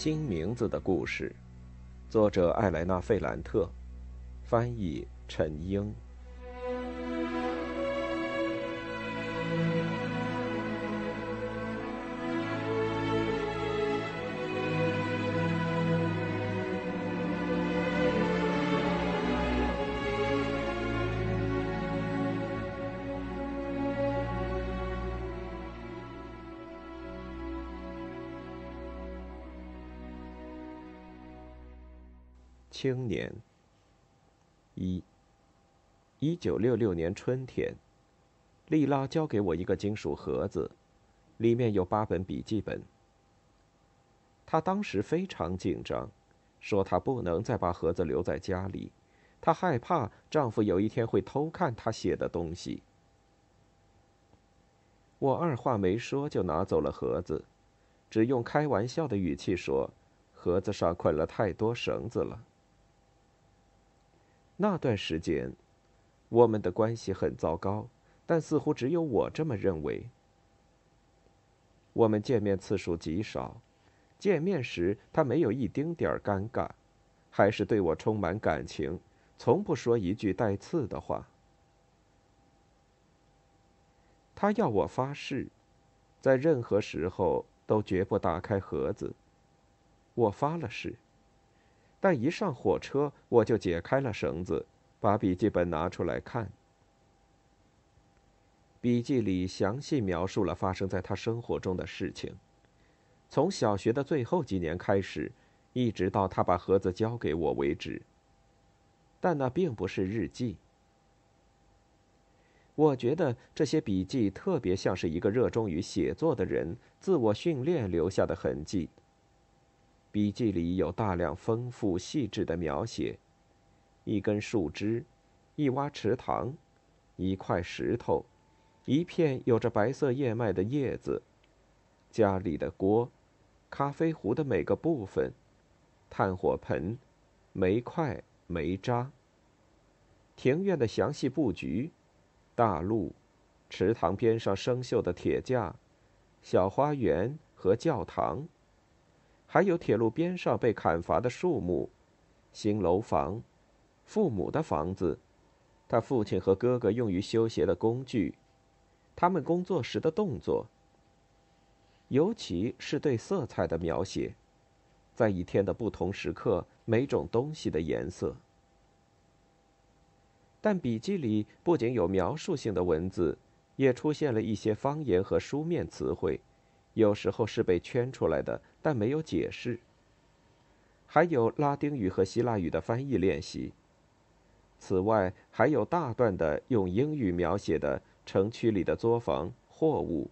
新名字的故事，作者艾莱娜·费兰特，翻译陈英。青年。一，一九六六年春天，莉拉交给我一个金属盒子，里面有八本笔记本。她当时非常紧张，说她不能再把盒子留在家里，她害怕丈夫有一天会偷看她写的东西。我二话没说就拿走了盒子，只用开玩笑的语气说：“盒子上捆了太多绳子了。”那段时间，我们的关系很糟糕，但似乎只有我这么认为。我们见面次数极少，见面时他没有一丁点儿尴尬，还是对我充满感情，从不说一句带刺的话。他要我发誓，在任何时候都绝不打开盒子。我发了誓。但一上火车，我就解开了绳子，把笔记本拿出来看。笔记里详细描述了发生在他生活中的事情，从小学的最后几年开始，一直到他把盒子交给我为止。但那并不是日记。我觉得这些笔记特别像是一个热衷于写作的人自我训练留下的痕迹。笔记里有大量丰富细致的描写：一根树枝，一洼池塘，一块石头，一片有着白色叶脉的叶子，家里的锅，咖啡壶的每个部分，炭火盆，煤块、煤渣，庭院的详细布局，大路，池塘边上生锈的铁架，小花园和教堂。还有铁路边上被砍伐的树木，新楼房，父母的房子，他父亲和哥哥用于修鞋的工具，他们工作时的动作，尤其是对色彩的描写，在一天的不同时刻，每种东西的颜色。但笔记里不仅有描述性的文字，也出现了一些方言和书面词汇。有时候是被圈出来的，但没有解释。还有拉丁语和希腊语的翻译练习。此外，还有大段的用英语描写的城区里的作坊、货物，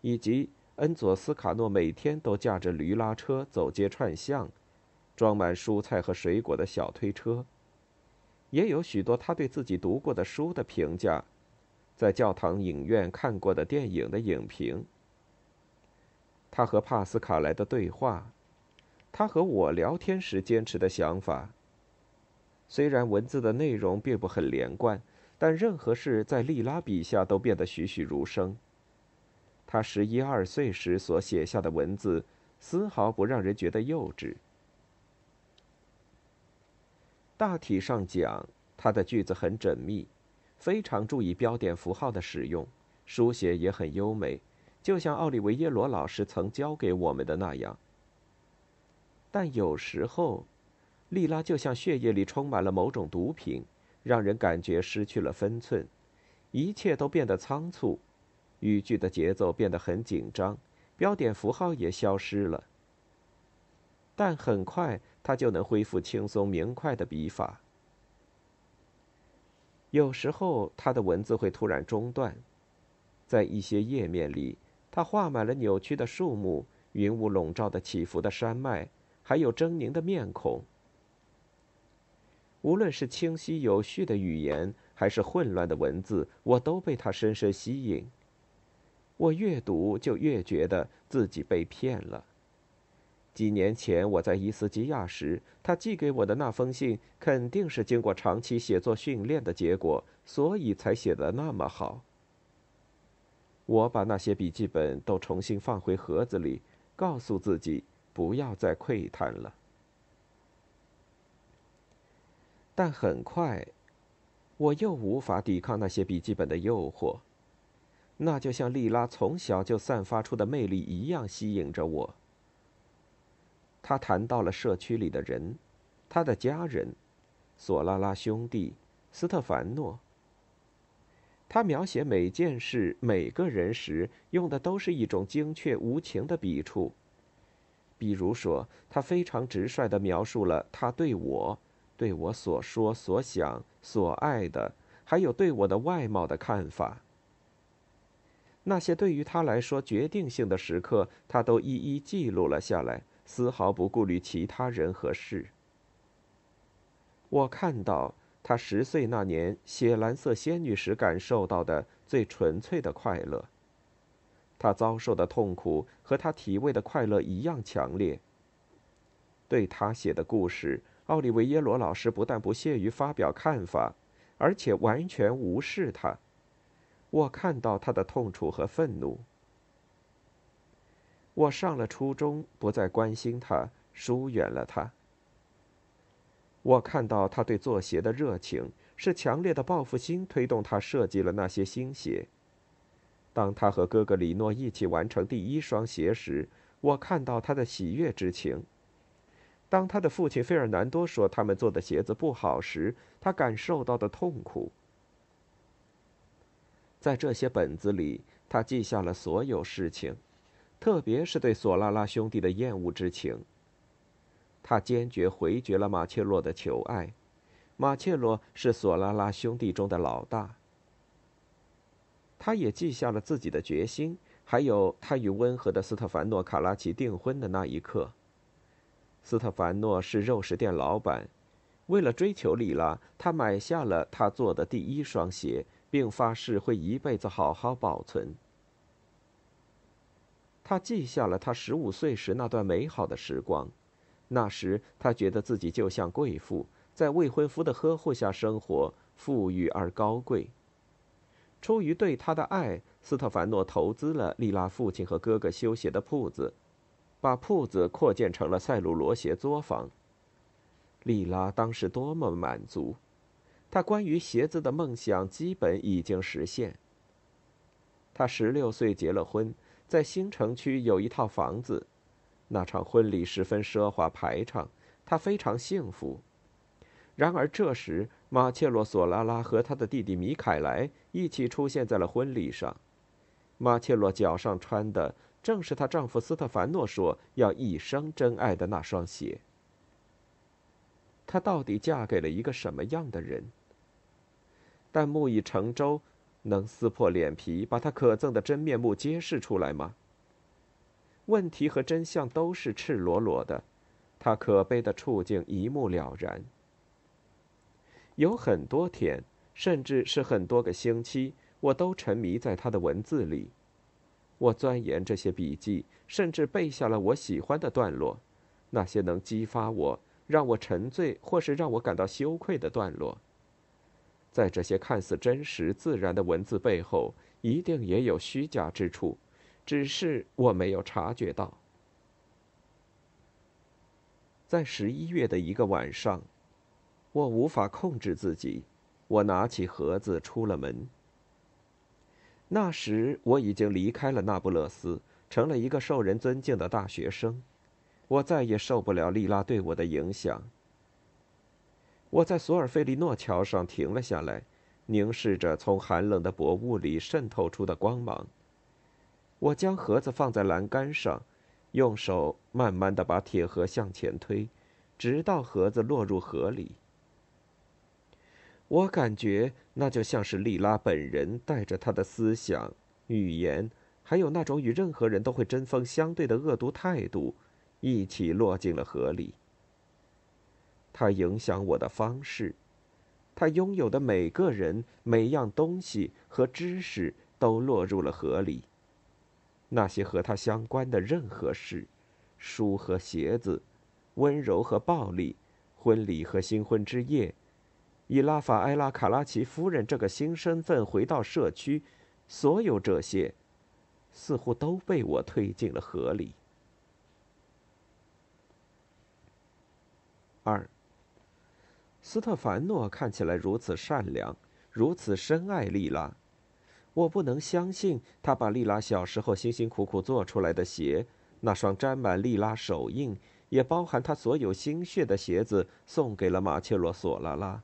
以及恩佐斯卡诺每天都驾着驴拉车走街串巷，装满蔬菜和水果的小推车。也有许多他对自己读过的书的评价，在教堂影院看过的电影的影评。他和帕斯卡莱的对话，他和我聊天时坚持的想法。虽然文字的内容并不很连贯，但任何事在利拉笔下都变得栩栩如生。他十一二岁时所写下的文字，丝毫不让人觉得幼稚。大体上讲，他的句子很缜密，非常注意标点符号的使用，书写也很优美。就像奥利维耶罗老师曾教给我们的那样，但有时候，莉拉就像血液里充满了某种毒品，让人感觉失去了分寸，一切都变得仓促，语句的节奏变得很紧张，标点符号也消失了。但很快，他就能恢复轻松明快的笔法。有时候，他的文字会突然中断，在一些页面里。他画满了扭曲的树木、云雾笼罩的起伏的山脉，还有狰狞的面孔。无论是清晰有序的语言，还是混乱的文字，我都被他深深吸引。我越读就越觉得自己被骗了。几年前我在伊斯基亚时，他寄给我的那封信肯定是经过长期写作训练的结果，所以才写得那么好。我把那些笔记本都重新放回盒子里，告诉自己，不要再窥探了。但很快，我又无法抵抗那些笔记本的诱惑，那就像莉拉从小就散发出的魅力一样吸引着我。他谈到了社区里的人，他的家人，索拉拉兄弟，斯特凡诺。他描写每件事、每个人时，用的都是一种精确无情的笔触。比如说，他非常直率地描述了他对我。对我所说、所想、所爱的，还有对我的外貌的看法，那些对于他来说决定性的时刻，他都一一记录了下来，丝毫不顾虑其他人和事。我看到他十岁那年写《蓝色仙女》时感受到的最纯粹的快乐。他遭受的痛苦和他体味的快乐一样强烈。对他写的故事。奥利维耶罗老师不但不屑于发表看法，而且完全无视他。我看到他的痛楚和愤怒。我上了初中，不再关心他，疏远了他。我看到他对做鞋的热情，是强烈的报复心推动他设计了那些新鞋。当他和哥哥里诺一起完成第一双鞋时，我看到他的喜悦之情。当他的父亲费尔南多说他们做的鞋子不好时，他感受到的痛苦。在这些本子里，他记下了所有事情，特别是对索拉拉兄弟的厌恶之情。他坚决回绝了马切洛的求爱。马切洛是索拉拉兄弟中的老大。他也记下了自己的决心，还有他与温和的斯特凡诺·卡拉奇订婚的那一刻。斯特凡诺是肉食店老板，为了追求莉拉，他买下了他做的第一双鞋，并发誓会一辈子好好保存。他记下了他十五岁时那段美好的时光，那时他觉得自己就像贵妇，在未婚夫的呵护下生活，富裕而高贵。出于对他的爱，斯特凡诺投资了莉拉父亲和哥哥修鞋的铺子。把铺子扩建成了塞鲁罗鞋作坊。莉拉当时多么满足，她关于鞋子的梦想基本已经实现。她十六岁结了婚，在新城区有一套房子，那场婚礼十分奢华排场，她非常幸福。然而这时，马切洛·索拉拉和他的弟弟米凯莱一起出现在了婚礼上。马切洛脚上穿的。正是她丈夫斯特凡诺说要一生真爱的那双鞋。她到底嫁给了一个什么样的人？但木已成舟，能撕破脸皮把她可憎的真面目揭示出来吗？问题和真相都是赤裸裸的，他可悲的处境一目了然。有很多天，甚至是很多个星期，我都沉迷在他的文字里。我钻研这些笔记，甚至背下了我喜欢的段落，那些能激发我、让我沉醉或是让我感到羞愧的段落。在这些看似真实自然的文字背后，一定也有虚假之处，只是我没有察觉到。在十一月的一个晚上，我无法控制自己，我拿起盒子出了门。那时我已经离开了那不勒斯，成了一个受人尊敬的大学生。我再也受不了莉拉对我的影响。我在索尔费利诺桥上停了下来，凝视着从寒冷的薄雾里渗透出的光芒。我将盒子放在栏杆上，用手慢慢的把铁盒向前推，直到盒子落入河里。我感觉那就像是莉拉本人带着她的思想、语言，还有那种与任何人都会针锋相对的恶毒态度，一起落进了河里。他影响我的方式，他拥有的每个人、每样东西和知识都落入了河里。那些和他相关的任何事，书和鞋子，温柔和暴力，婚礼和新婚之夜。以拉法埃拉·卡拉奇夫人这个新身份回到社区，所有这些似乎都被我推进了河里。二。斯特凡诺看起来如此善良，如此深爱丽拉，我不能相信他把丽拉小时候辛辛苦苦做出来的鞋，那双沾满丽拉手印，也包含他所有心血的鞋子，送给了马切罗·索拉拉。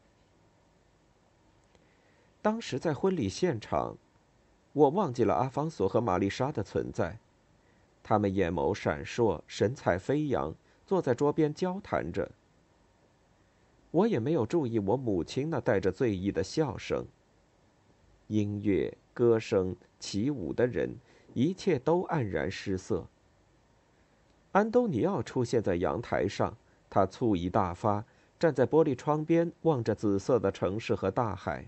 当时在婚礼现场，我忘记了阿方索和玛丽莎的存在，他们眼眸闪烁，神采飞扬，坐在桌边交谈着。我也没有注意我母亲那带着醉意的笑声。音乐、歌声、起舞的人，一切都黯然失色。安东尼奥出现在阳台上，他醋意大发，站在玻璃窗边，望着紫色的城市和大海。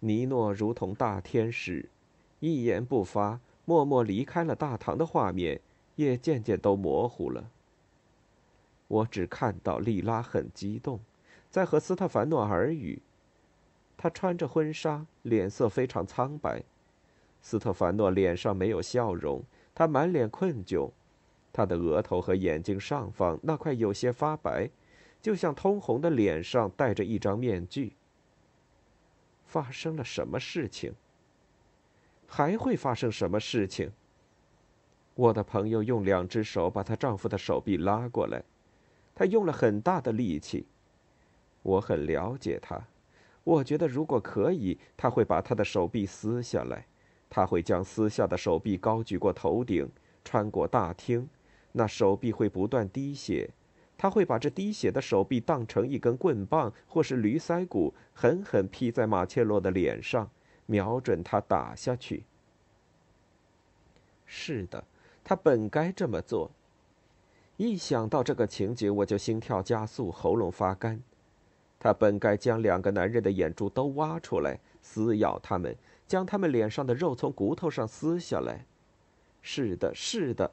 尼诺如同大天使，一言不发，默默离开了大堂的画面，也渐渐都模糊了。我只看到莉拉很激动，在和斯特凡诺耳语。她穿着婚纱，脸色非常苍白。斯特凡诺脸上没有笑容，他满脸困窘，他的额头和眼睛上方那块有些发白，就像通红的脸上戴着一张面具。发生了什么事情？还会发生什么事情？我的朋友用两只手把她丈夫的手臂拉过来。她用了很大的力气。我很了解她，我觉得如果可以，他会把他的手臂撕下来，他会将撕下的手臂高举过头顶，穿过大厅，那手臂会不断滴血，他会把这滴血的手臂当成一根棍棒或是驴腮骨，狠狠劈在马切洛的脸上，瞄准他打下去。是的，他本该这么做。一想到这个情节，我就心跳加速，喉咙发干。他本该将两个男人的眼珠都挖出来，撕咬他们，将他们脸上的肉从骨头上撕下来。是的，是的，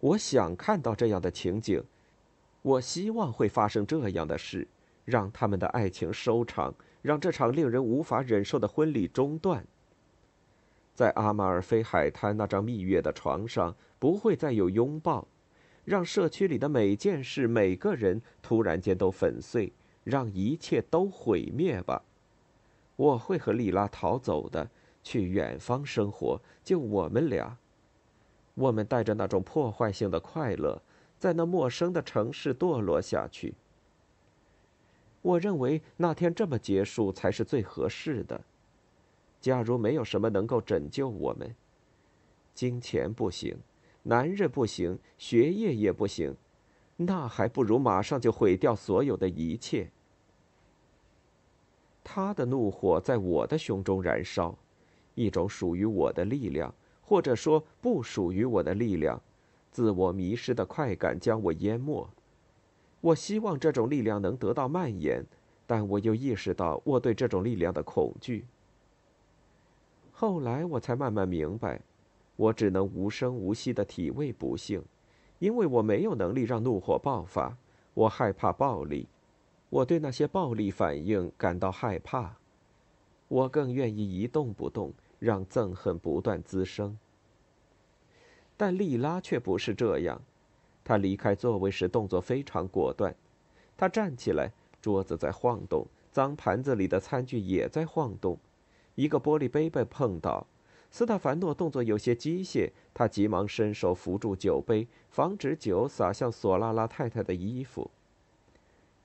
我想看到这样的情景。我希望会发生这样的事，让他们的爱情收场，让这场令人无法忍受的婚礼中断。在阿马尔菲海滩那张蜜月的床上，不会再有拥抱。让社区里的每件事、每个人突然间都粉碎，让一切都毁灭吧。我会和莉拉逃走的，去远方生活，就我们俩。我们带着那种破坏性的快乐，在那陌生的城市堕落下去。我认为那天这么结束才是最合适的。假如没有什么能够拯救我们，金钱不行。男人不行，学业也不行，那还不如马上就毁掉所有的一切。他的怒火在我的胸中燃烧，一种属于我的力量，或者说不属于我的力量，自我迷失的快感将我淹没。我希望这种力量能得到蔓延，但我又意识到我对这种力量的恐惧。后来我才慢慢明白。我只能无声无息地体味不幸，因为我没有能力让怒火爆发。我害怕暴力，我对那些暴力反应感到害怕。我更愿意一动不动，让憎恨不断滋生。但莉拉却不是这样，她离开座位时动作非常果断。她站起来，桌子在晃动，脏盘子里的餐具也在晃动，一个玻璃杯被碰倒。斯特凡诺动作有些机械，他急忙伸手扶住酒杯，防止酒洒向索拉拉太太的衣服。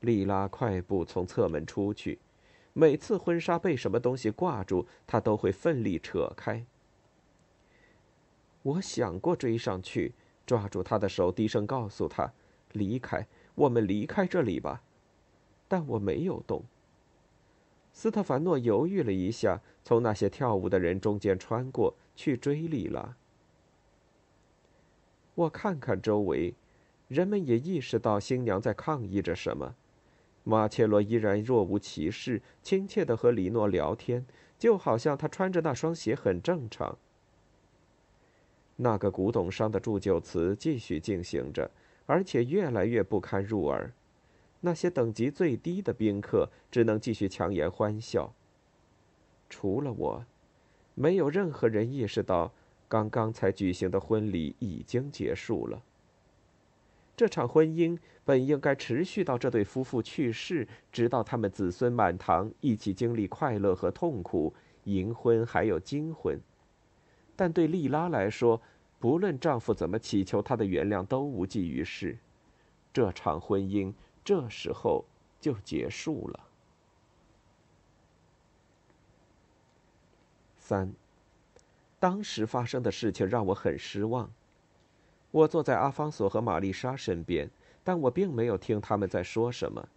莉拉快步从侧门出去，每次婚纱被什么东西挂住，她都会奋力扯开。我想过追上去，抓住他的手，低声告诉他：“离开，我们离开这里吧。”但我没有动。斯特凡诺犹豫了一下，从那些跳舞的人中间穿过去追丽拉。我看看周围，人们也意识到新娘在抗议着什么。马切罗依然若无其事，亲切地和里诺聊天，就好像他穿着那双鞋很正常。那个古董商的祝酒词继续进行着，而且越来越不堪入耳。那些等级最低的宾客只能继续强颜欢笑。除了我，没有任何人意识到刚刚才举行的婚礼已经结束了。这场婚姻本应该持续到这对夫妇去世，直到他们子孙满堂，一起经历快乐和痛苦，银婚还有金婚。但对丽拉来说，不论丈夫怎么祈求她的原谅，都无济于事。这场婚姻这时候就结束了。三，当时发生的事情让我很失望。我坐在阿方索和玛丽莎身边，但我并没有听他们在说什么。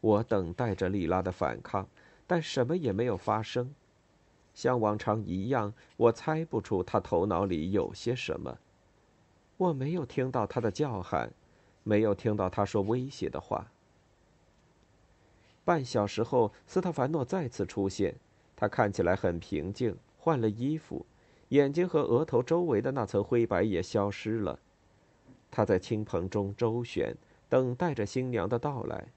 我等待着莉拉的反抗，但什么也没有发生。像往常一样，我猜不出他头脑里有些什么。我没有听到他的叫喊，没有听到他说威胁的话。半小时后，斯特凡诺再次出现，他看起来很平静，换了衣服。眼睛和额头周围的那层灰白也消失了。他在青棚中周旋，等待着新娘的到来。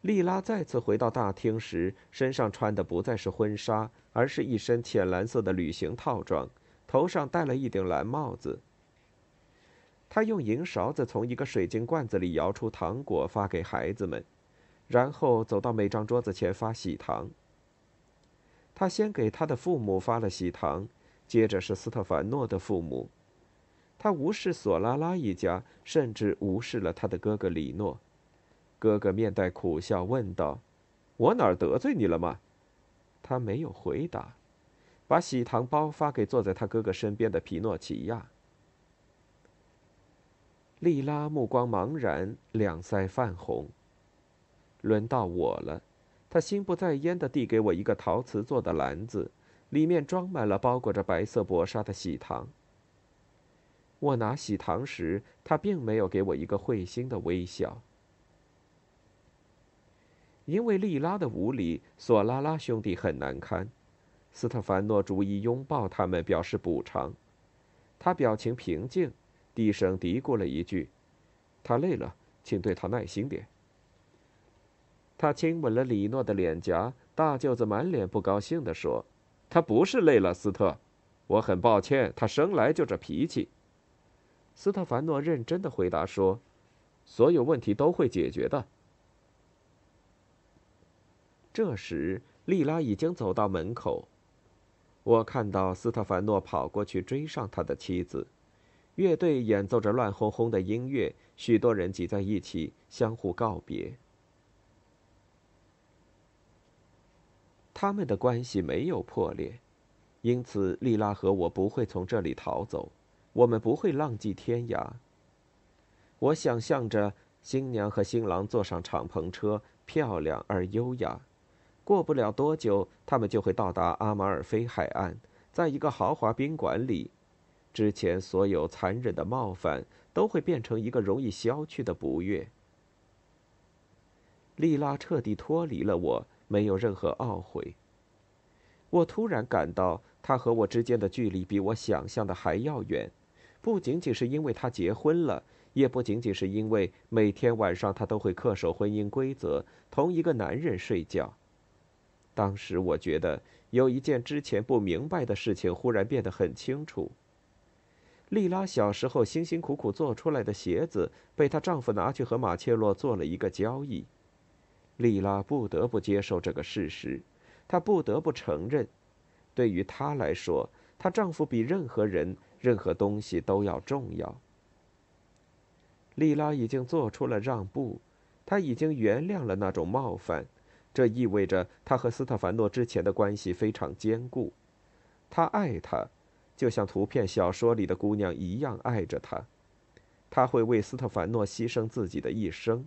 莉拉再次回到大厅时，身上穿的不再是婚纱，而是一身浅蓝色的旅行套装，头上戴了一顶蓝帽子。她用银勺子从一个水晶罐子里舀出糖果发给孩子们，然后走到每张桌子前发喜糖。他先给他的父母发了喜糖，接着是斯特凡诺的父母。他无视索拉拉一家，甚至无视了他的哥哥里诺。哥哥面带苦笑问道：“我哪儿得罪你了吗？”他没有回答，把喜糖包发给坐在他哥哥身边的皮诺奇亚。莉拉目光茫然，两腮泛红。轮到我了。他心不在焉地递给我一个陶瓷做的篮子，里面装满了包裹着白色薄纱的喜糖。我拿喜糖时，他并没有给我一个会心的微笑。因为莉拉的无礼，索拉拉兄弟很难堪。斯特凡诺逐一拥抱他们，表示补偿。他表情平静，低声嘀咕了一句：“他累了，请对他耐心点。”他亲吻了李诺的脸颊，大舅子满脸不高兴地说：“他不是累了，斯特，我很抱歉，他生来就这脾气。”斯特凡诺认真的回答说：“所有问题都会解决的。”这时，莉拉已经走到门口，我看到斯特凡诺跑过去追上他的妻子，乐队演奏着乱哄哄的音乐，许多人挤在一起，相互告别。他们的关系没有破裂，因此莉拉和我不会从这里逃走，我们不会浪迹天涯。我想象着新娘和新郎坐上敞篷车，漂亮而优雅。过不了多久，他们就会到达阿马尔菲海岸，在一个豪华宾馆里，之前所有残忍的冒犯都会变成一个容易消去的不悦。莉拉彻底脱离了我。没有任何懊悔。我突然感到，他和我之间的距离比我想象的还要远，不仅仅是因为他结婚了，也不仅仅是因为每天晚上他都会恪守婚姻规则，同一个男人睡觉。当时我觉得有一件之前不明白的事情忽然变得很清楚：莉拉小时候辛辛苦苦做出来的鞋子，被她丈夫拿去和马切洛做了一个交易。莉拉不得不接受这个事实，她不得不承认，对于她来说，她丈夫比任何人、任何东西都要重要。莉拉已经做出了让步，她已经原谅了那种冒犯，这意味着她和斯特凡诺之前的关系非常坚固。她爱他，就像图片小说里的姑娘一样爱着他。她会为斯特凡诺牺牲自己的一生。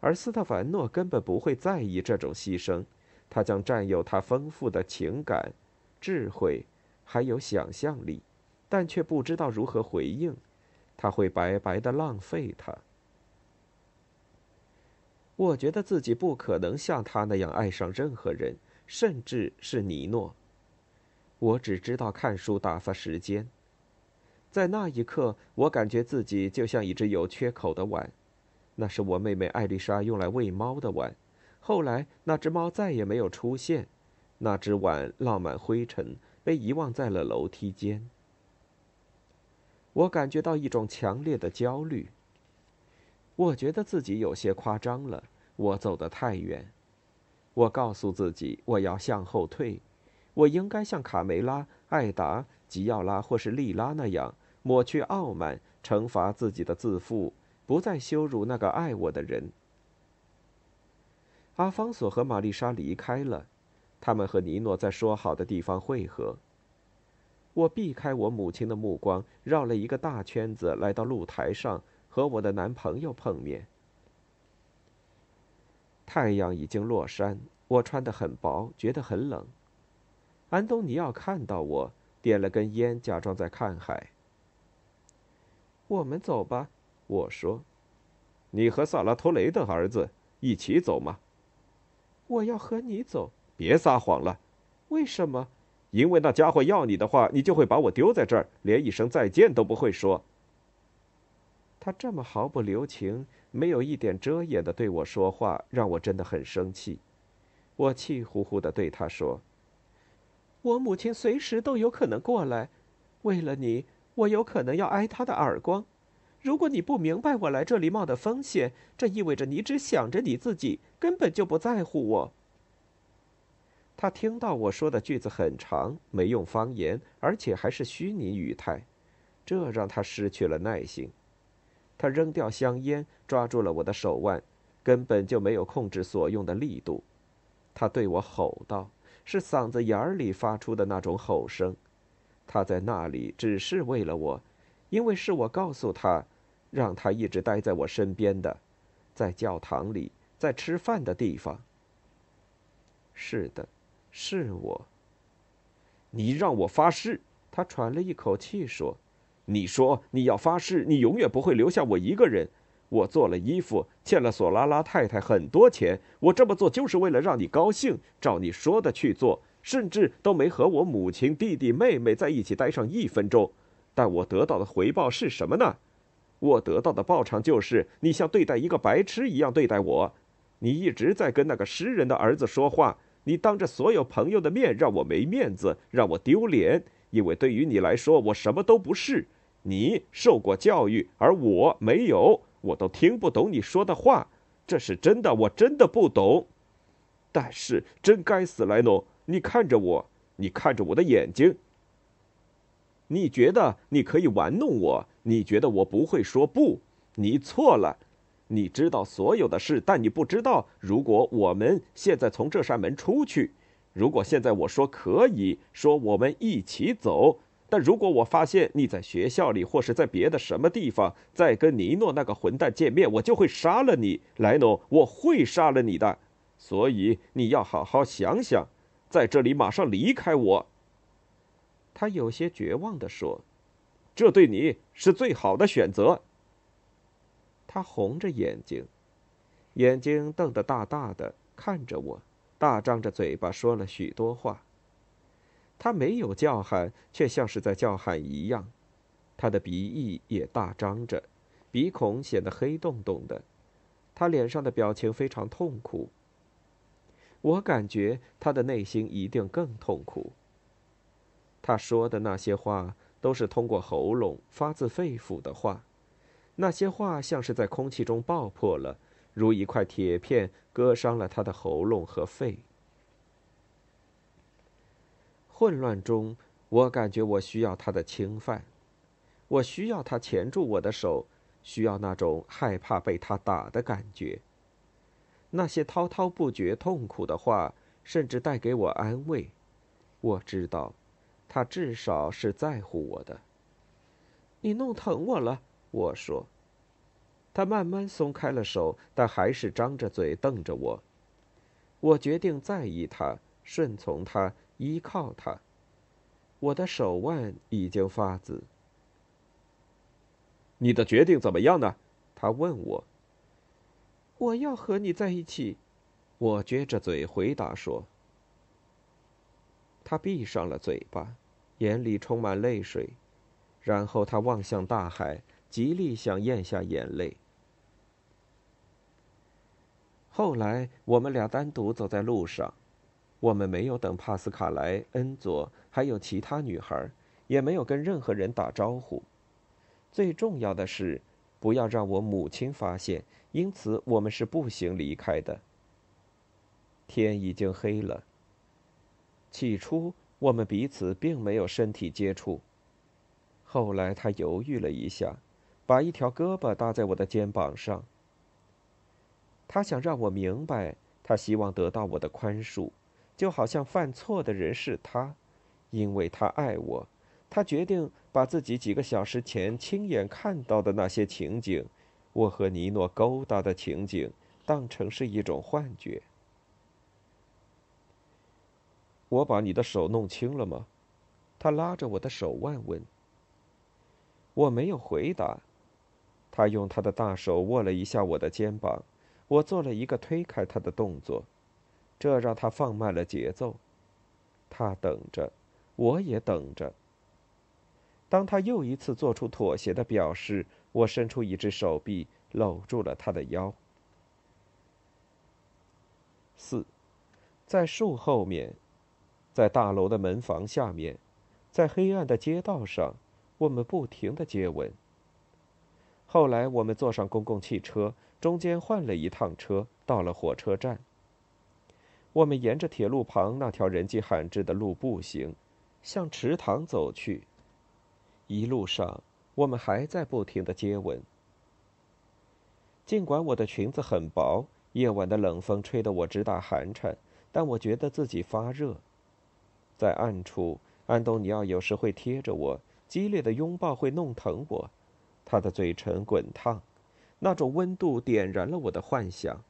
而斯特凡诺根本不会在意这种牺牲，他将占有他丰富的情感、智慧，还有想象力，但却不知道如何回应。他会白白的浪费他。我觉得自己不可能像他那样爱上任何人，甚至是尼诺。我只知道看书打发时间。在那一刻，我感觉自己就像一只有缺口的碗。那是我妹妹艾丽莎用来喂猫的碗，后来那只猫再也没有出现，那只碗落满灰尘，被遗忘在了楼梯间。我感觉到一种强烈的焦虑。我觉得自己有些夸张了，我走得太远。我告诉自己，我要向后退，我应该像卡梅拉、艾达、吉奥拉或是莉拉那样，抹去傲慢，惩罚自己的自负，不再羞辱那个爱我的人。阿方索和玛丽莎离开了，他们和尼诺在说好的地方会合。我避开我母亲的目光，绕了一个大圈子，来到露台上，和我的男朋友碰面。太阳已经落山，我穿得很薄，觉得很冷。安东尼奥看到我，点了根烟，假装在看海。我们走吧，我说。你和萨拉托雷的儿子一起走吗？我要和你走。别撒谎了。为什么？因为那家伙要你的话，你就会把我丢在这儿，连一声再见都不会说。他这么毫不留情、没有一点遮掩的对我说话，让我真的很生气。我气呼呼的对他说：“我母亲随时都有可能过来，为了你，我有可能要挨她的耳光。如果你不明白我来这里冒的风险，这意味着你只想着你自己，根本就不在乎我。”他听到我说的句子很长，没用方言，而且还是虚拟语态，这让他失去了耐心。他扔掉香烟，抓住了我的手腕，根本就没有控制所用的力度。他对我吼道：“是嗓子眼里发出的那种吼声。”他在那里只是为了我，因为是我告诉他，让他一直待在我身边的，在教堂里，在吃饭的地方。是的。是我。你让我发誓。他喘了一口气说：“你说你要发誓，你永远不会留下我一个人。我做了衣服，欠了索拉拉太太很多钱。我这么做就是为了让你高兴，照你说的去做，甚至都没和我母亲、弟弟、妹妹在一起待上一分钟。但我得到的回报是什么呢？我得到的报偿就是你像对待一个白痴一样对待我。你一直在跟那个诗人的儿子说话。”你当着所有朋友的面让我没面子，让我丢脸，因为对于你来说，我什么都不是。你受过教育，而我没有，我都听不懂你说的话。这是真的，我真的不懂。但是，真该死，莱诺！你看着我，你看着我的眼睛。你觉得你可以玩弄我？你觉得我不会说不？你错了。你知道所有的事，但你不知道，如果我们现在从这扇门出去，如果现在我说可以说我们一起走，但如果我发现你在学校里或是在别的什么地方再跟尼诺那个混蛋见面，我就会杀了你，莱诺，我会杀了你的。所以你要好好想想，在这里马上离开我。他有些绝望地说：“这对你是最好的选择。”他红着眼睛，眼睛瞪得大大的，看着我，大张着嘴巴说了许多话。他没有叫喊，却像是在叫喊一样。他的鼻翼也大张着，鼻孔显得黑洞洞的。他脸上的表情非常痛苦。我感觉他的内心一定更痛苦。他说的那些话都是通过喉咙发自肺腑的话。那些话像是在空气中爆破了，如一块铁片割伤了他的喉咙和肺。混乱中，我感觉我需要他的侵犯，我需要他钳住我的手，需要那种害怕被他打的感觉。那些滔滔不绝、痛苦的话，甚至带给我安慰。我知道，他至少是在乎我的。你弄疼我了。我说：“他慢慢松开了手，但还是张着嘴瞪着我。我决定在意他，顺从他，依靠他。我的手腕已经发紫。你的决定怎么样呢？”他问我。“我要和你在一起。”我撅着嘴回答说。他闭上了嘴巴，眼里充满泪水，然后他望向大海。极力想咽下眼泪。后来，我们俩单独走在路上，我们没有等帕斯卡莱、恩佐，还有其他女孩，也没有跟任何人打招呼。最重要的是，不要让我母亲发现。因此，我们是步行离开的。天已经黑了。起初，我们彼此并没有身体接触。后来，他犹豫了一下，把一条胳膊搭在我的肩膀上。他想让我明白，他希望得到我的宽恕，就好像犯错的人是他，因为他爱我。他决定把自己几个小时前亲眼看到的那些情景，我和尼诺勾搭的情景，当成是一种幻觉。我把你的手弄青了吗？他拉着我的手腕问。我没有回答。他用他的大手握了一下我的肩膀，我做了一个推开他的动作，这让他放慢了节奏。他等着，我也等着。当他又一次做出妥协的表示，我伸出一只手臂搂住了他的腰。四，在树后面。在大楼的门房下面，在黑暗的街道上，我们不停的接吻。后来我们坐上公共汽车，中间换了一趟车，到了火车站。我们沿着铁路旁那条人迹罕至的路步行，向池塘走去。一路上，我们还在不停的接吻。尽管我的裙子很薄，夜晚的冷风吹得我直打寒颤，但我觉得自己发热。在暗处，安东尼奥有时会贴着我，激烈的拥抱会弄疼我，他的嘴唇滚烫，那种温度点燃了我的幻想。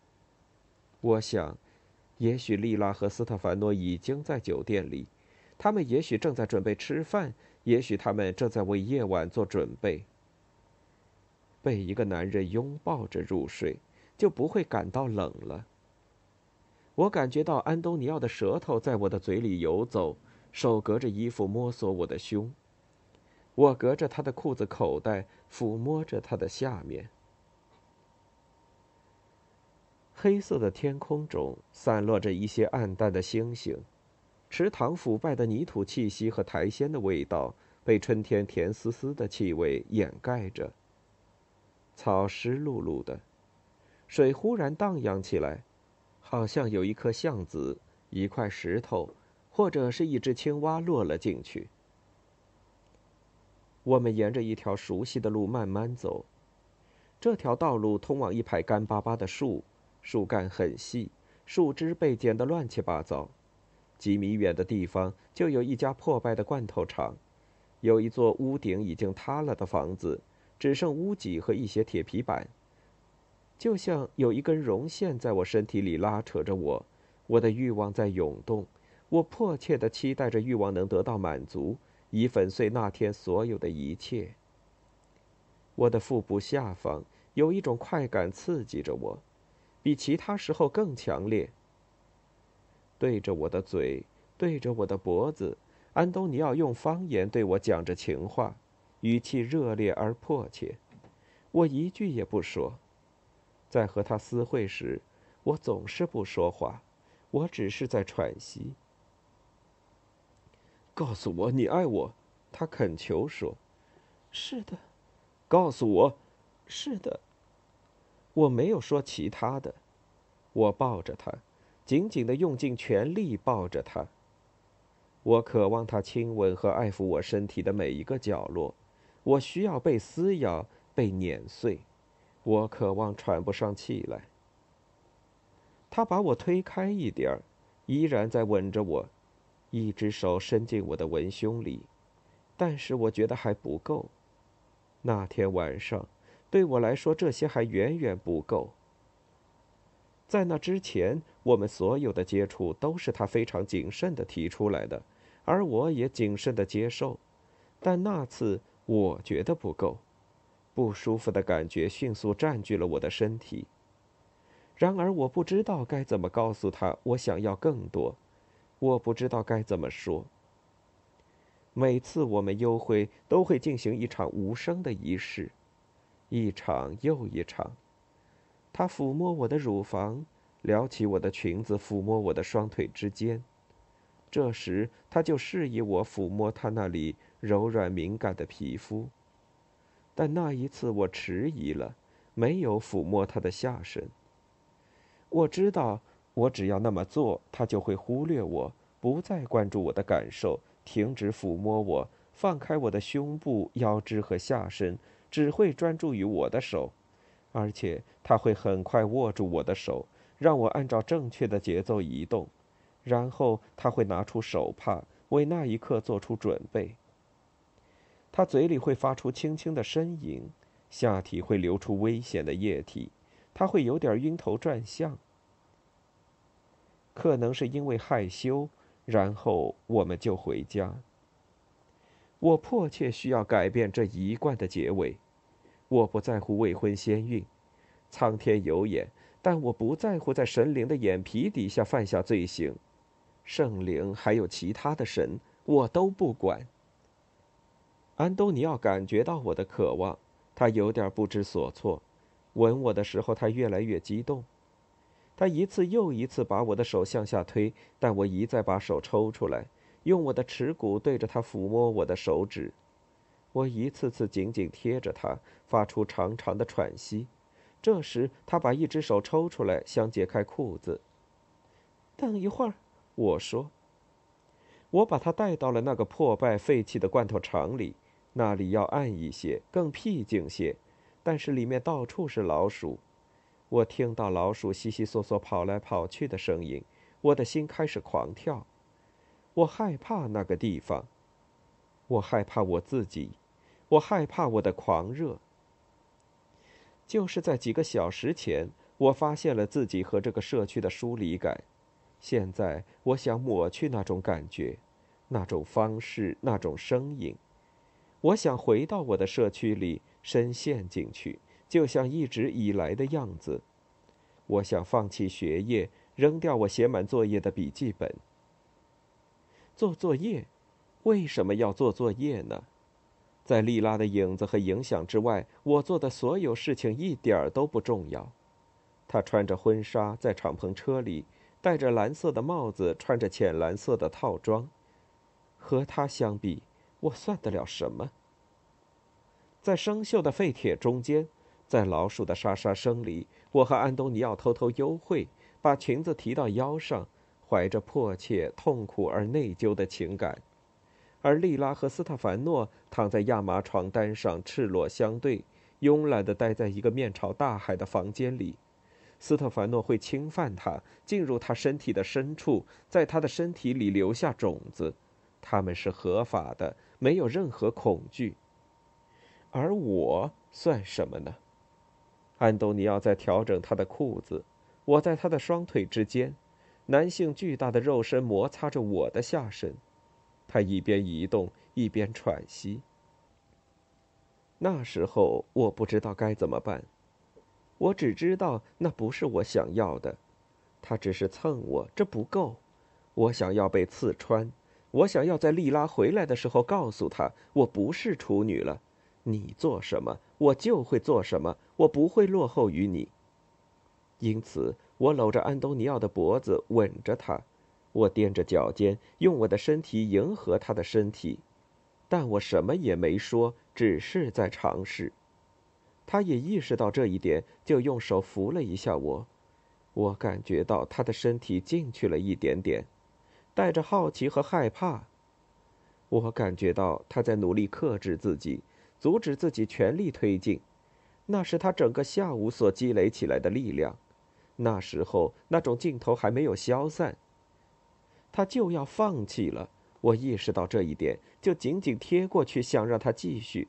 我想，也许丽拉和斯特凡诺已经在酒店里，他们也许正在准备吃饭，也许他们正在为夜晚做准备。被一个男人拥抱着入睡，就不会感到冷了。我感觉到安东尼奥的舌头在我的嘴里游走，手隔着衣服摸索我的胸。我隔着他的裤子口袋抚摸着他的下面。黑色的天空中散落着一些暗淡的星星，池塘腐败的泥土气息和苔藓的味道被春天甜丝丝的气味掩盖着。草湿漉漉的，水忽然荡漾起来。好像有一颗橡子、一块石头，或者是一只青蛙落了进去。我们沿着一条熟悉的路慢慢走，这条道路通往一排干巴巴的树，树干很细，树枝被剪得乱七八糟。几米远的地方就有一家破败的罐头厂，有一座屋顶已经塌了的房子，只剩屋脊和一些铁皮板。就像有一根绒线在我身体里拉扯着我，我的欲望在涌动，我迫切的期待着欲望能得到满足，以粉碎那天所有的一切。我的腹部下方有一种快感刺激着我，比其他时候更强烈。对着我的嘴，对着我的脖子，安东尼奥用方言对我讲着情话，语气热烈而迫切，我一句也不说。在和他私会时，我总是不说话，我只是在喘息。告诉我你爱我，他恳求说：“是的。”告诉我：“是的。”我没有说其他的。我抱着他，紧紧的用尽全力抱着他。我渴望他亲吻和爱抚我身体的每一个角落，我需要被撕咬，被碾碎。我渴望喘不上气来。他把我推开一点儿，依然在吻着我，一只手伸进我的文胸里，但是我觉得还不够。那天晚上，对我来说这些还远远不够。在那之前，我们所有的接触都是他非常谨慎的提出来的，而我也谨慎的接受，但那次我觉得不够。不舒服的感觉迅速占据了我的身体。然而，我不知道该怎么告诉他我想要更多，我不知道该怎么说。每次我们幽会都会进行一场无声的仪式，一场又一场。他抚摸我的乳房，撩起我的裙子，抚摸我的双腿之间。这时，他就示意我抚摸他那里柔软敏感的皮肤。但那一次我迟疑了，没有抚摸他的下身。我知道，我只要那么做，他就会忽略我，不再关注我的感受，停止抚摸我，放开我的胸部、腰肢和下身，只会专注于我的手，而且他会很快握住我的手，让我按照正确的节奏移动，然后他会拿出手帕，为那一刻做出准备。他嘴里会发出轻轻的呻吟，下体会流出危险的液体，他会有点晕头转向。可能是因为害羞，然后我们就回家。我迫切需要改变这一贯的结尾。我不在乎未婚先孕，苍天有眼，但我不在乎在神灵的眼皮底下犯下罪行。圣灵还有其他的神，我都不管。安东尼奥感觉到我的渴望，他有点不知所措。吻我的时候，他越来越激动。他一次又一次把我的手向下推，但我一再把手抽出来，用我的耻骨对着他抚摸我的手指。我一次次紧紧贴着他，发出长长的喘息。这时，他把一只手抽出来，想解开裤子。等一会儿，我说。我把他带到了那个破败废弃的罐头厂里。那里要暗一些，更僻静些，但是里面到处是老鼠。我听到老鼠悉悉索索跑来跑去的声音，我的心开始狂跳。我害怕那个地方，我害怕我自己，我害怕我的狂热。就是在几个小时前，我发现了自己和这个社区的疏离感。现在，我想抹去那种感觉，那种方式，那种声音。我想回到我的社区里，深陷进去，就像一直以来的样子。我想放弃学业，扔掉我写满作业的笔记本。做作业，为什么要做作业呢？在莉拉的影子和影响之外，我做的所有事情一点儿都不重要。她穿着婚纱，在敞篷车里，戴着蓝色的帽子，穿着浅蓝色的套装。和她相比，我算得了什么？在生锈的废铁中间，在老鼠的沙沙声里，我和安东尼奥偷偷幽会，把裙子提到腰上，怀着迫切、痛苦而内疚的情感。而莉拉和斯特凡诺躺在亚麻床单上，赤裸相对，慵懒地待在一个面朝大海的房间里。斯特凡诺会侵犯她，进入她身体的深处，在她的身体里留下种子。他们是合法的。没有任何恐惧，而我算什么呢？安东尼奥在调整他的裤子，我在他的双腿之间，男性巨大的肉身摩擦着我的下身，他一边移动一边喘息。那时候我不知道该怎么办，我只知道那不是我想要的，他只是蹭我，这不够，我想要被刺穿。我想要在莉拉回来的时候告诉她，我不是处女了。你做什么，我就会做什么，我不会落后于你。因此，我搂着安东尼奥的脖子，吻着他。我踮着脚尖，用我的身体迎合他的身体，但我什么也没说，只是在尝试。他也意识到这一点，就用手扶了一下我。我感觉到他的身体进去了一点点。带着好奇和害怕，我感觉到他在努力克制自己，阻止自己全力推进。那是他整个下午所积累起来的力量。那时候，那种劲头还没有消散。他就要放弃了。我意识到这一点，就紧紧贴过去，想让他继续。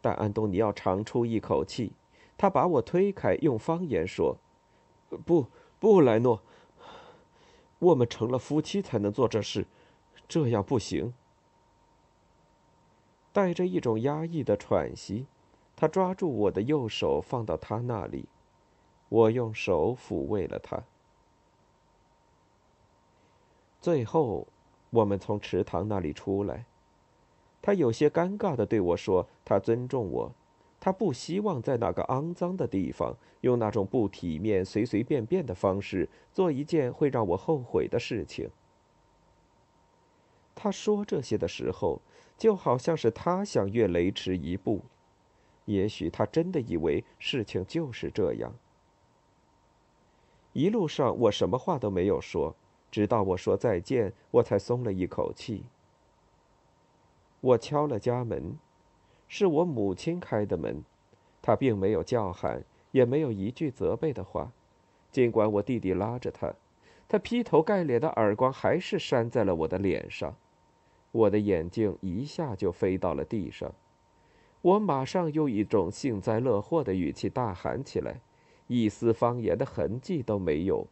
但安东尼奥长出一口气，他把我推开，用方言说：“不，不，莱诺。”我们成了夫妻才能做这事，这样不行。带着一种压抑的喘息，他抓住我的右手，放到他那里。我用手抚慰了他。最后，我们从池塘那里出来。他有些尴尬的对我说：“他尊重我。”他不希望在那个肮脏的地方用那种不体面、随随便便的方式做一件会让我后悔的事情。他说这些的时候，就好像是他想越雷池一步。也许他真的以为事情就是这样。一路上我什么话都没有说，直到我说再见，我才松了一口气。我敲了家门，是我母亲开的门，她并没有叫喊，也没有一句责备的话，尽管我弟弟拉着她，他劈头盖脸的耳光还是扇在了我的脸上，我的眼镜一下就飞到了地上。我马上用一种幸灾乐祸的语气大喊起来，一丝方言的痕迹都没有。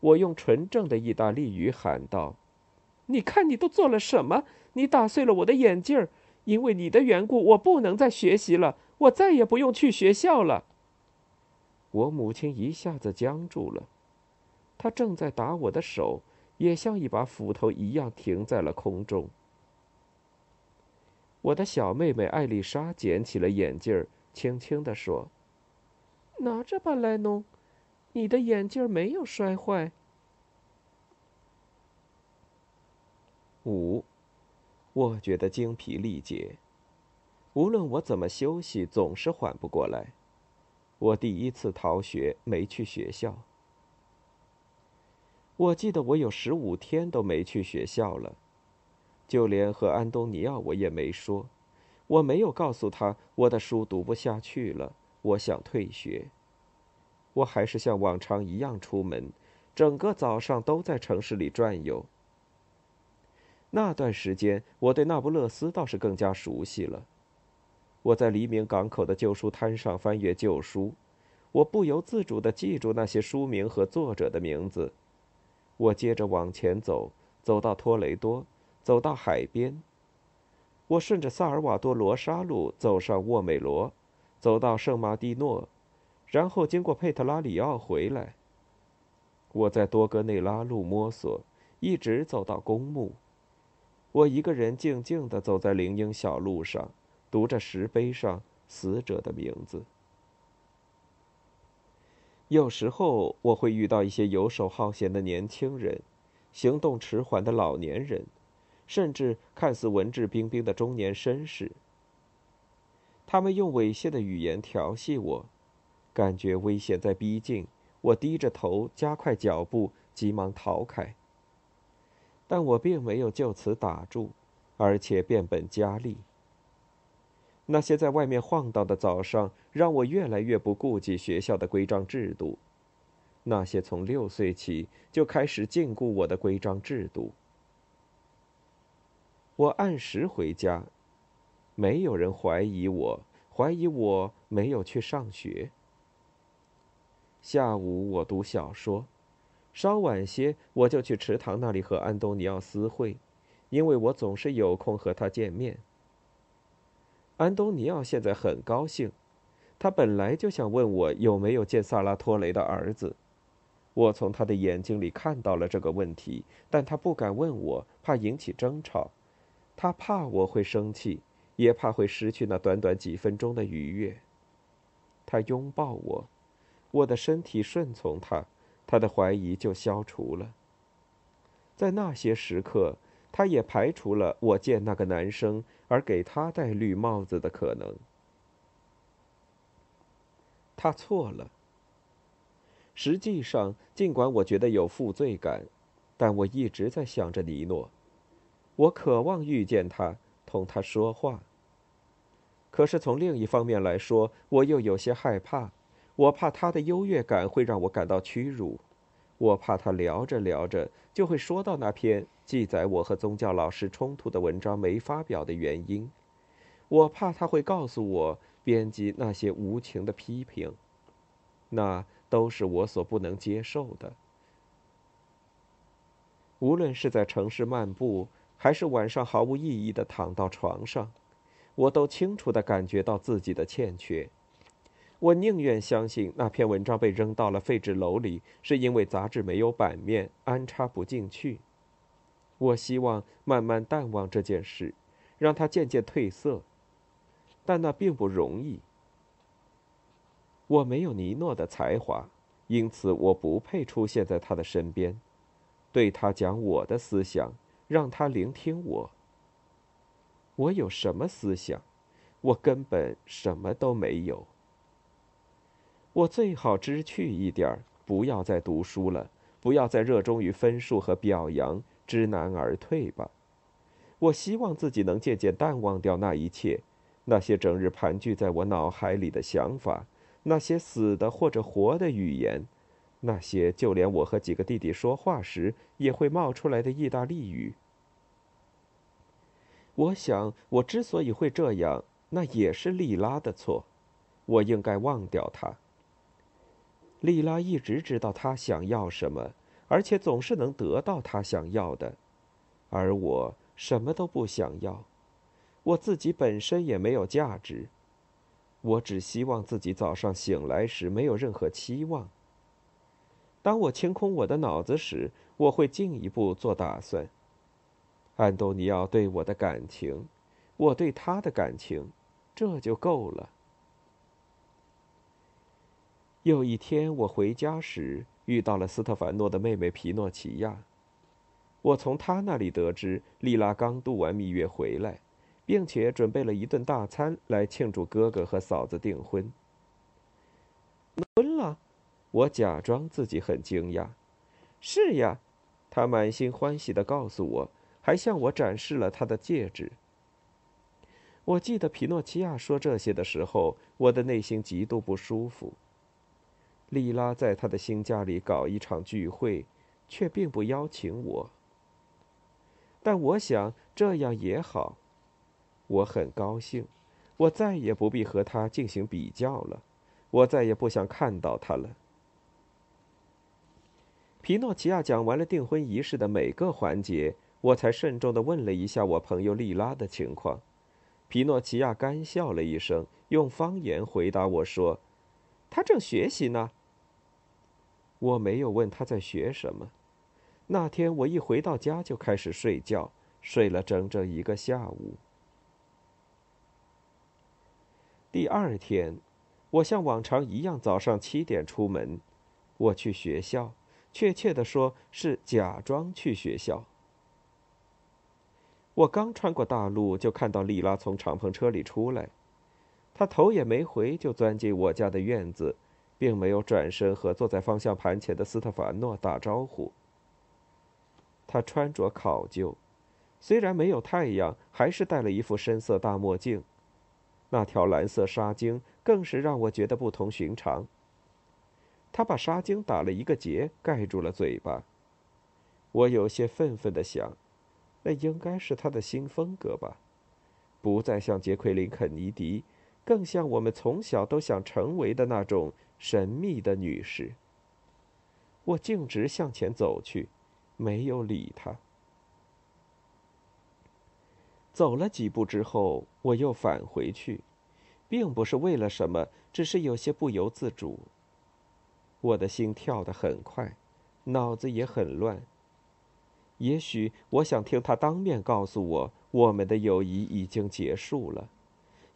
我用纯正的意大利语喊道：“你看，你都做了什么？你打碎了我的眼镜儿，因为你的缘故，我不能再学习了，我再也不用去学校了。”我母亲一下子僵住了，她正在打我的手，也像一把斧头一样停在了空中。我的小妹妹艾丽莎捡起了眼镜，轻轻地说：“拿着吧，莱农，你的眼镜没有摔坏。”五，我觉得精疲力竭，无论我怎么休息，总是缓不过来。我第一次逃学，没去学校。我记得我有十五天都没去学校了。就连和安东尼奥我也没说，我没有告诉他我的书读不下去了，我想退学。我还是像往常一样出门，整个早上都在城市里转悠。那段时间，我对那不勒斯倒是更加熟悉了。我在黎明港口的旧书摊上翻阅旧书，我不由自主地记住那些书名和作者的名字。我接着往前走，走到托雷多。走到海边，我顺着萨尔瓦多罗沙路走上沃美罗，走到圣马蒂诺，然后经过佩特拉里奥回来。我在多格内拉路摸索，一直走到公墓。我一个人静静地走在林荫小路上，读着石碑上死者的名字。有时候我会遇到一些游手好闲的年轻人，行动迟缓的老年人。甚至看似文质彬彬的中年绅士，他们用猥亵的语言调戏我，感觉危险在逼近，我低着头，加快脚步，急忙逃开。但我并没有就此打住，而且变本加厉。那些在外面晃荡的早上，让我越来越不顾及学校的规章制度；那些从六岁起就开始禁锢我的规章制度。我按时回家，没有人怀疑我，怀疑我没有去上学。下午我读小说，稍晚些我就去池塘那里和安东尼奥私会，因为我总是有空和他见面。安东尼奥现在很高兴，他本来就想问我有没有见萨拉托雷的儿子，我从他的眼睛里看到了这个问题，但他不敢问我，怕引起争吵。他怕我会生气，也怕会失去那短短几分钟的愉悦。他拥抱我，我的身体顺从他，他的怀疑就消除了。在那些时刻，他也排除了我见那个男生而给他戴绿帽子的可能。他错了。实际上，尽管我觉得有负罪感，但我一直在想着尼诺。我渴望遇见他，同他说话。可是从另一方面来说，我又有些害怕。我怕他的优越感会让我感到屈辱，我怕他聊着聊着就会说到那篇记载我和宗教老师冲突的文章没发表的原因，我怕他会告诉我编辑那些无情的批评，那都是我所不能接受的。无论是在城市漫步。还是晚上毫无意义的躺到床上，我都清楚的感觉到自己的欠缺。我宁愿相信那篇文章被扔到了废纸篓里，是因为杂志没有版面，安插不进去。我希望慢慢淡忘这件事，让它渐渐褪色，但那并不容易。我没有尼诺的才华，因此我不配出现在他的身边，对他讲我的思想。让他聆听我。我有什么思想？我根本什么都没有。我最好知趣一点不要再读书了，不要再热衷于分数和表扬，知难而退吧。我希望自己能渐渐淡忘掉那一切，那些整日盘踞在我脑海里的想法，那些死的或者活的语言，那些就连我和几个弟弟说话时也会冒出来的意大利语。我想，我之所以会这样，那也是莉拉的错。我应该忘掉她。莉拉一直知道她想要什么，而且总是能得到她想要的，而我。什么都不想要，我自己本身也没有价值。我只希望自己早上醒来时没有任何期望。当我清空我的脑子时，我会进一步做打算。安东尼奥对我的感情，我对他的感情，这就够了。有一天我回家时，遇到了斯特凡诺的妹妹皮诺奇亚。我从他那里得知，丽拉刚度完蜜月回来，并且准备了一顿大餐来庆祝哥哥和嫂子订婚。我假装自己很惊讶。是呀，他满心欢喜地告诉我，还向我展示了他的戒指。我记得皮诺奇亚说这些的时候，我的内心极度不舒服。丽拉在他的新家里搞一场聚会，却并不邀请我。但我想这样也好，我很高兴，我再也不必和他进行比较了，我再也不想看到他了。皮诺奇亚讲完了订婚仪式的每个环节，我才慎重的问了一下我朋友莉拉的情况。皮诺奇亚干笑了一声，用方言回答我说：“他正学习呢。”我没有问他在学什么。那天我一回到家就开始睡觉，睡了整整一个下午。第二天，我像往常一样早上七点出门，我去学校，确切的说是假装去学校。我刚穿过大路，就看到莉拉从敞篷车里出来，她头也没回就钻进我家的院子，并没有转身和坐在方向盘前的斯特凡诺打招呼。他穿着考究，虽然没有太阳，还是戴了一副深色大墨镜。那条蓝色纱巾更是让我觉得不同寻常。他把纱巾打了一个结，盖住了嘴巴。我有些愤愤的想，那应该是他的新风格吧，不再像杰奎琳·肯尼迪，更像我们从小都想成为的那种神秘的女士。我径直向前走去。没有理他。走了几步之后，我又返回去，并不是为了什么，只是有些不由自主。我的心跳得很快，脑子也很乱。也许我想听他当面告诉我，我们的友谊已经结束了；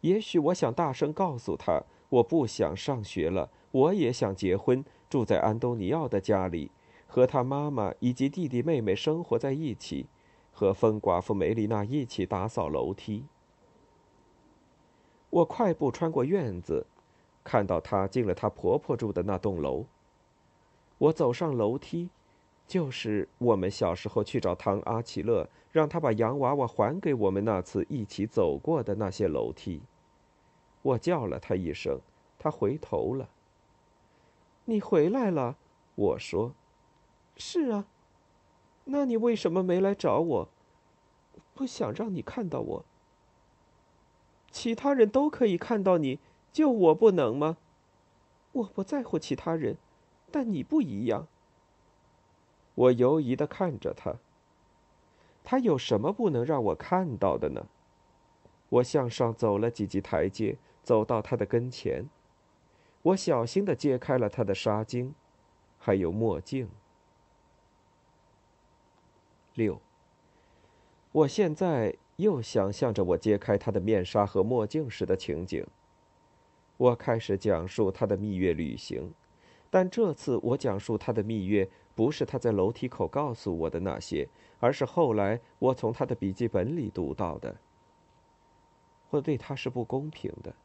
也许我想大声告诉他，我不想上学了，我也想结婚，住在安东尼奥的家里。和他妈妈以及弟弟妹妹生活在一起，和疯寡妇梅丽娜一起打扫楼梯。我快步穿过院子，看到她进了她婆婆住的那栋楼。我走上楼梯，就是我们小时候去找唐阿奇勒，让他把洋娃娃还给我们那次一起走过的那些楼梯。我叫了他一声，他回头了。你回来了，我说。是啊，那你为什么没来找我？不想让你看到我。其他人都可以看到你，就我不能吗？我不在乎其他人，但你不一样。我犹疑的看着他。他有什么不能让我看到的呢？我向上走了几级台阶，走到他的跟前。我小心的揭开了他的纱巾，还有墨镜。六。我现在又想象着我揭开他的面纱和墨镜时的情景。我开始讲述他的蜜月旅行，但这次我讲述他的蜜月不是他在楼梯口告诉我的那些，而是后来我从他的笔记本里读到的。我对他是不公平的。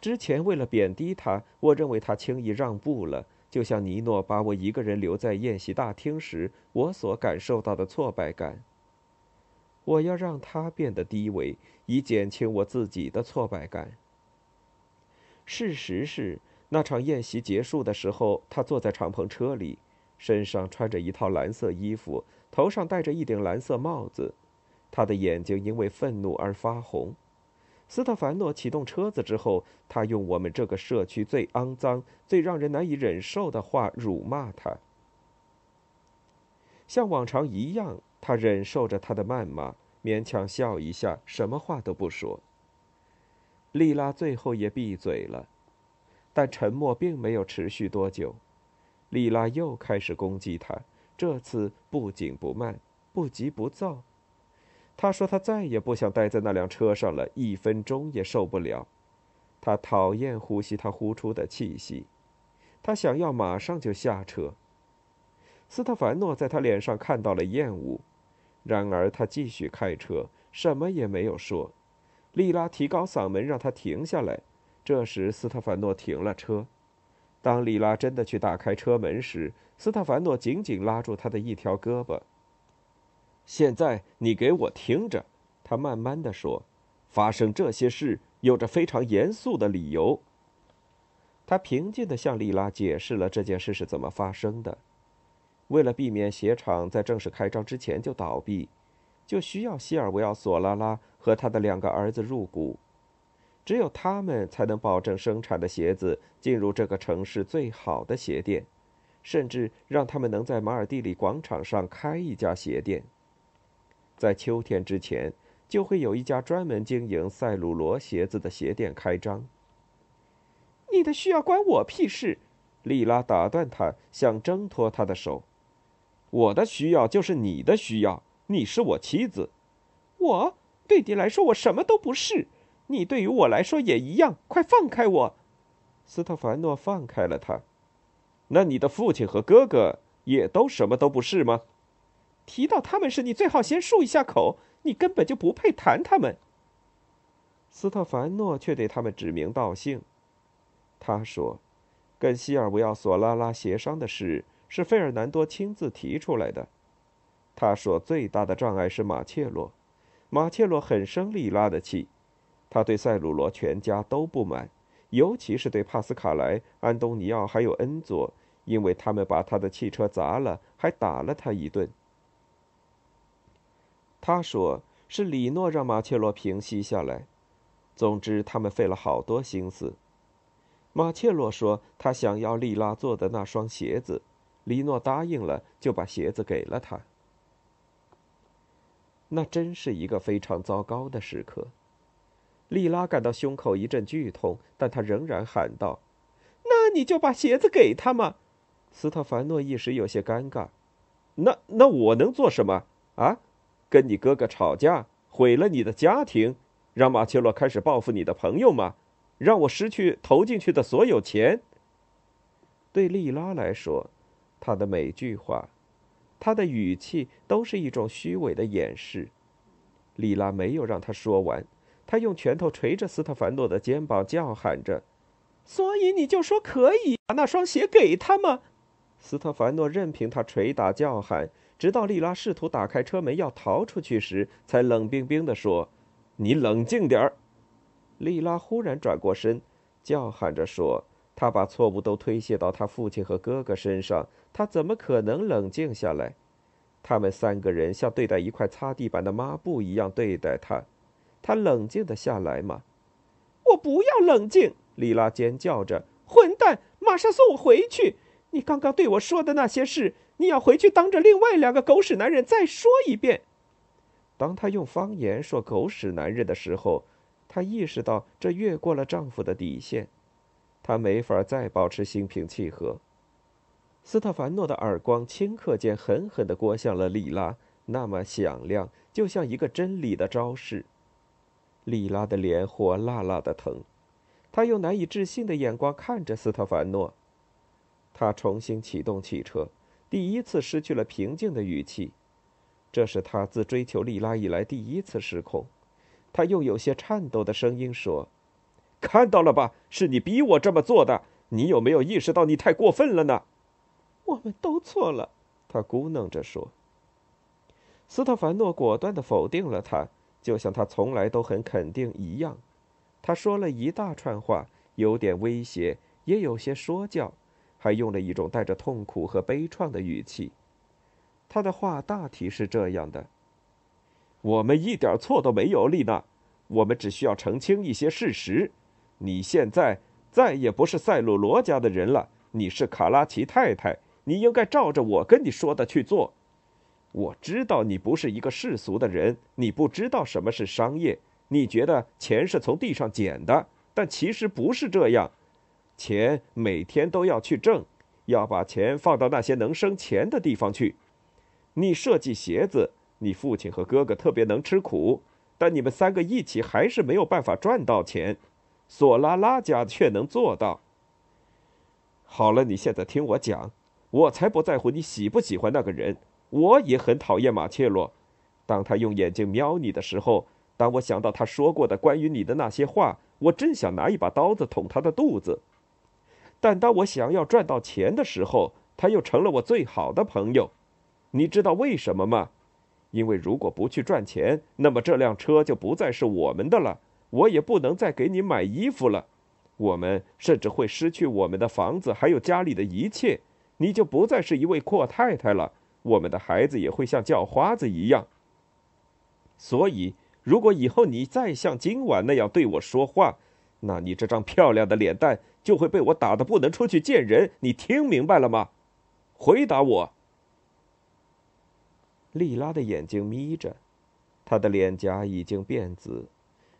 之前为了贬低他，我认为他轻易让步了，就像尼诺把我一个人留在宴席大厅时，我所感受到的挫败感。我要让他变得低微，以减轻我自己的挫败感。事实是，那场宴席结束的时候，他坐在敞篷车里，身上穿着一套蓝色衣服，头上戴着一顶蓝色帽子，他的眼睛因为愤怒而发红。斯特凡诺启动车子之后，他用我们这个社区最肮脏、最让人难以忍受的话辱骂他。像往常一样，他忍受着他的谩骂，勉强笑一下，什么话都不说。莉拉最后也闭嘴了，但沉默并没有持续多久。莉拉又开始攻击他，这次不紧不慢，不急不躁。他说：“他再也不想待在那辆车上了，一分钟也受不了。他讨厌呼吸他呼出的气息，他想要马上就下车。”斯特凡诺在他脸上看到了厌恶，然而他继续开车，什么也没有说。莉拉提高嗓门让他停下来。这时，斯特凡诺停了车。当莉拉真的去打开车门时，斯特凡诺紧紧拉住他的一条胳膊。现在你给我听着，他慢慢的说：“发生这些事有着非常严肃的理由。”他平静的向莉拉解释了这件事是怎么发生的。为了避免鞋厂在正式开张之前就倒闭，就需要西尔维奥·索拉拉和他的两个儿子入股，只有他们才能保证生产的鞋子进入这个城市最好的鞋店，甚至让他们能在马尔蒂里广场上开一家鞋店。在秋天之前，就会有一家专门经营塞鲁罗鞋子的鞋店开张。你的需要关我屁事！莉拉打断他，想挣脱他的手。我的需要就是你的需要。你是我妻子，我对你来说我什么都不是。你对于我来说也一样。快放开我！斯特凡诺放开了他。那你的父亲和哥哥也都什么都不是吗？提到他们时，你最好先漱一下口。你根本就不配谈他们。斯特凡诺却对他们指名道姓。他说：“跟希尔维奥·索拉拉协商的事是费尔南多亲自提出来的。他说最大的障碍是马切洛。马切洛很生利拉的气，他对塞鲁罗全家都不满，尤其是对帕斯卡莱、安东尼奥还有恩佐，因为他们把他的汽车砸了，还打了他一顿。”他说：“是里诺让马切洛平息下来。总之，他们费了好多心思。”马切洛说：“他想要莉拉做的那双鞋子。”里诺答应了，就把鞋子给了他。那真是一个非常糟糕的时刻。莉拉感到胸口一阵剧痛，但她仍然喊道：“那你就把鞋子给他嘛！”斯特凡诺一时有些尴尬。“那那我能做什么啊？”跟你哥哥吵架，毁了你的家庭，让马切洛开始报复你的朋友吗？让我失去投进去的所有钱。对莉拉来说，她的每句话，他的语气都是一种虚伪的掩饰。莉拉没有让他说完，他用拳头捶着斯特凡诺的肩膀，叫喊着：“所以你就说可以把那双鞋给他吗？”斯特凡诺任凭他捶打叫喊。直到莉拉试图打开车门要逃出去时，才冷冰冰地说：“你冷静点儿。”莉拉忽然转过身，叫喊着说：“他把错误都推卸到他父亲和哥哥身上，他怎么可能冷静下来？他们三个人像对待一块擦地板的抹布一样对待他，他冷静的下来吗？”“我不要冷静！”莉拉尖叫着，“混蛋，马上送我回去！你刚刚对我说的那些事。”你要回去当着另外两个狗屎男人再说一遍。当她用方言说“狗屎男人”的时候，她意识到这越过了丈夫的底线，他没法再保持心平气和。斯特凡诺的耳光顷刻间狠狠地刮向了莉拉，那么响亮，就像一个真理的招式。莉拉的脸火辣辣的疼，她用难以置信的眼光看着斯特凡诺。他重新启动汽车。第一次失去了平静的语气，这是他自追求莉拉以来第一次失控。他用有些颤抖的声音说：“看到了吧，是你逼我这么做的。你有没有意识到你太过分了呢？”我们都错了，他咕哝着说。斯特凡诺果断的否定了他，就像他从来都很肯定一样。他说了一大串话，有点威胁，也有些说教，还用了一种带着痛苦和悲怆的语气。他的话大体是这样的：“我们一点错都没有，丽娜。我们只需要澄清一些事实。你现在再也不是塞鲁罗家的人了，你是卡拉奇太太。你应该照着我跟你说的去做。我知道你不是一个世俗的人，你不知道什么是商业。你觉得钱是从地上捡的，但其实不是这样。钱每天都要去挣，要把钱放到那些能生钱的地方去。”你设计鞋子，你父亲和哥哥特别能吃苦，但你们三个一起还是没有办法赚到钱。索拉拉家却能做到。好了，你现在听我讲，我才不在乎你喜不喜欢那个人。我也很讨厌马切洛。当他用眼睛瞄你的时候，当我想到他说过的关于你的那些话，我真想拿一把刀子捅他的肚子。但当我想要赚到钱的时候，他又成了我最好的朋友。你知道为什么吗？因为如果不去赚钱，那么这辆车就不再是我们的了，我也不能再给你买衣服了，我们甚至会失去我们的房子，还有家里的一切。你就不再是一位阔太太了，我们的孩子也会像叫花子一样。所以，如果以后你再像今晚那样对我说话，那你这张漂亮的脸蛋就会被我打得不能出去见人。你听明白了吗？回答我。莉拉的眼睛眯着，她的脸颊已经变紫，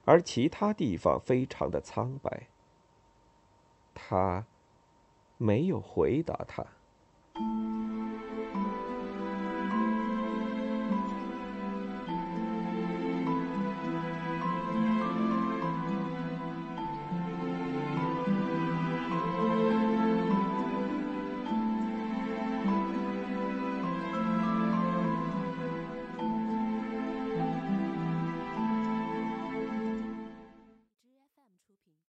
而其他地方非常的苍白他没有回答他。